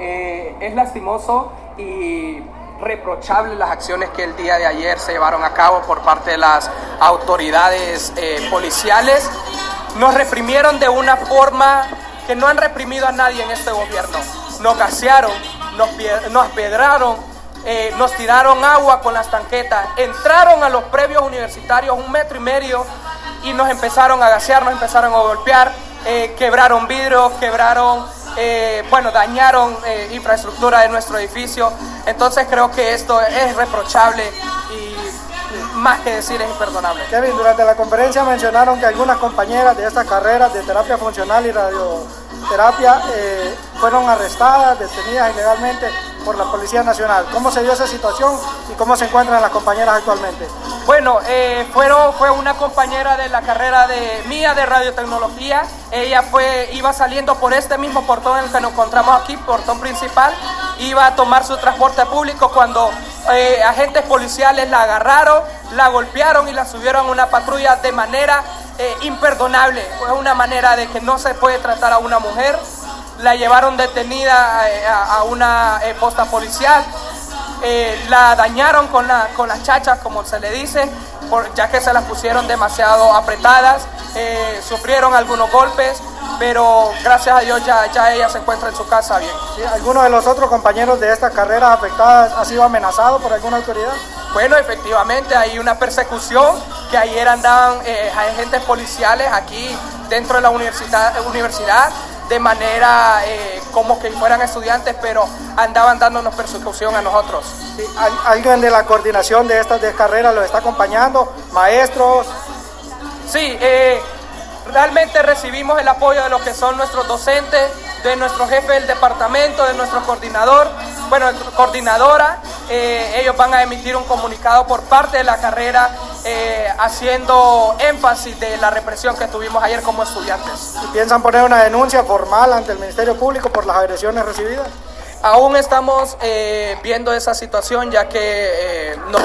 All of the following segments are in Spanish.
Eh, es lastimoso y reprochable las acciones que el día de ayer se llevaron a cabo por parte de las autoridades eh, policiales. Nos reprimieron de una forma que no han reprimido a nadie en este gobierno. Nos gasearon, nos, nos pedraron, eh, nos tiraron agua con las tanquetas, entraron a los previos universitarios un metro y medio y nos empezaron a gasear, nos empezaron a golpear, quebraron vidrios, quebraron, eh, bueno, dañaron infraestructura de nuestro edificio. Entonces creo que esto es reprochable y más que decir es imperdonable. Kevin, durante la conferencia mencionaron que algunas compañeras de estas carreras de terapia funcional y radioterapia fueron arrestadas, detenidas ilegalmente por la Policía Nacional. ¿Cómo se dio esa situación y cómo se encuentran las compañeras actualmente? Bueno, eh, fueron, fue una compañera de la carrera de mía de radiotecnología. Ella fue, iba saliendo por este mismo portón en el que nos encontramos aquí, portón principal. Iba a tomar su transporte público cuando eh, agentes policiales la agarraron, la golpearon y la subieron a una patrulla de manera eh, imperdonable. Fue una manera de que no se puede tratar a una mujer la llevaron detenida eh, a, una posta policial, eh, la dañaron con, la, con las chachas, como se le dice, por, ya que se las pusieron demasiado apretadas, sufrieron algunos golpes, pero gracias a Dios ya, ya ella se encuentra en su casa bien. ¿Alguno de los otros compañeros de estas carreras afectadas ha sido amenazado por alguna autoridad? Bueno, efectivamente hay una persecución que ayer andaban agentes policiales aquí dentro de la universidad, universidad de manera eh, como que fueran estudiantes, pero andaban dándonos persecución a nosotros. ¿Alguien de la coordinación de estas carreras lo está acompañando? ¿Maestros? Sí, eh, realmente recibimos el apoyo de lo que son nuestros docentes, de nuestro jefe del departamento, de nuestro coordinador, bueno, coordinadora. Eh, ellos van a emitir un comunicado por parte de la carrera eh, haciendo énfasis de la represión que tuvimos ayer como estudiantes. ¿Y piensan poner una denuncia formal ante el Ministerio Público por las agresiones recibidas? Aún estamos eh, viendo esa situación ya que eh, no,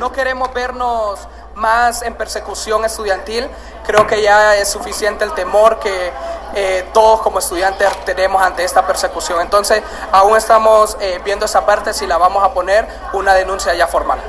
no queremos vernos más en persecución estudiantil. Creo que ya es suficiente el temor que todos como estudiantes tenemos ante esta persecución. Entonces, aún estamos viendo esa parte si la vamos a poner una denuncia ya formal.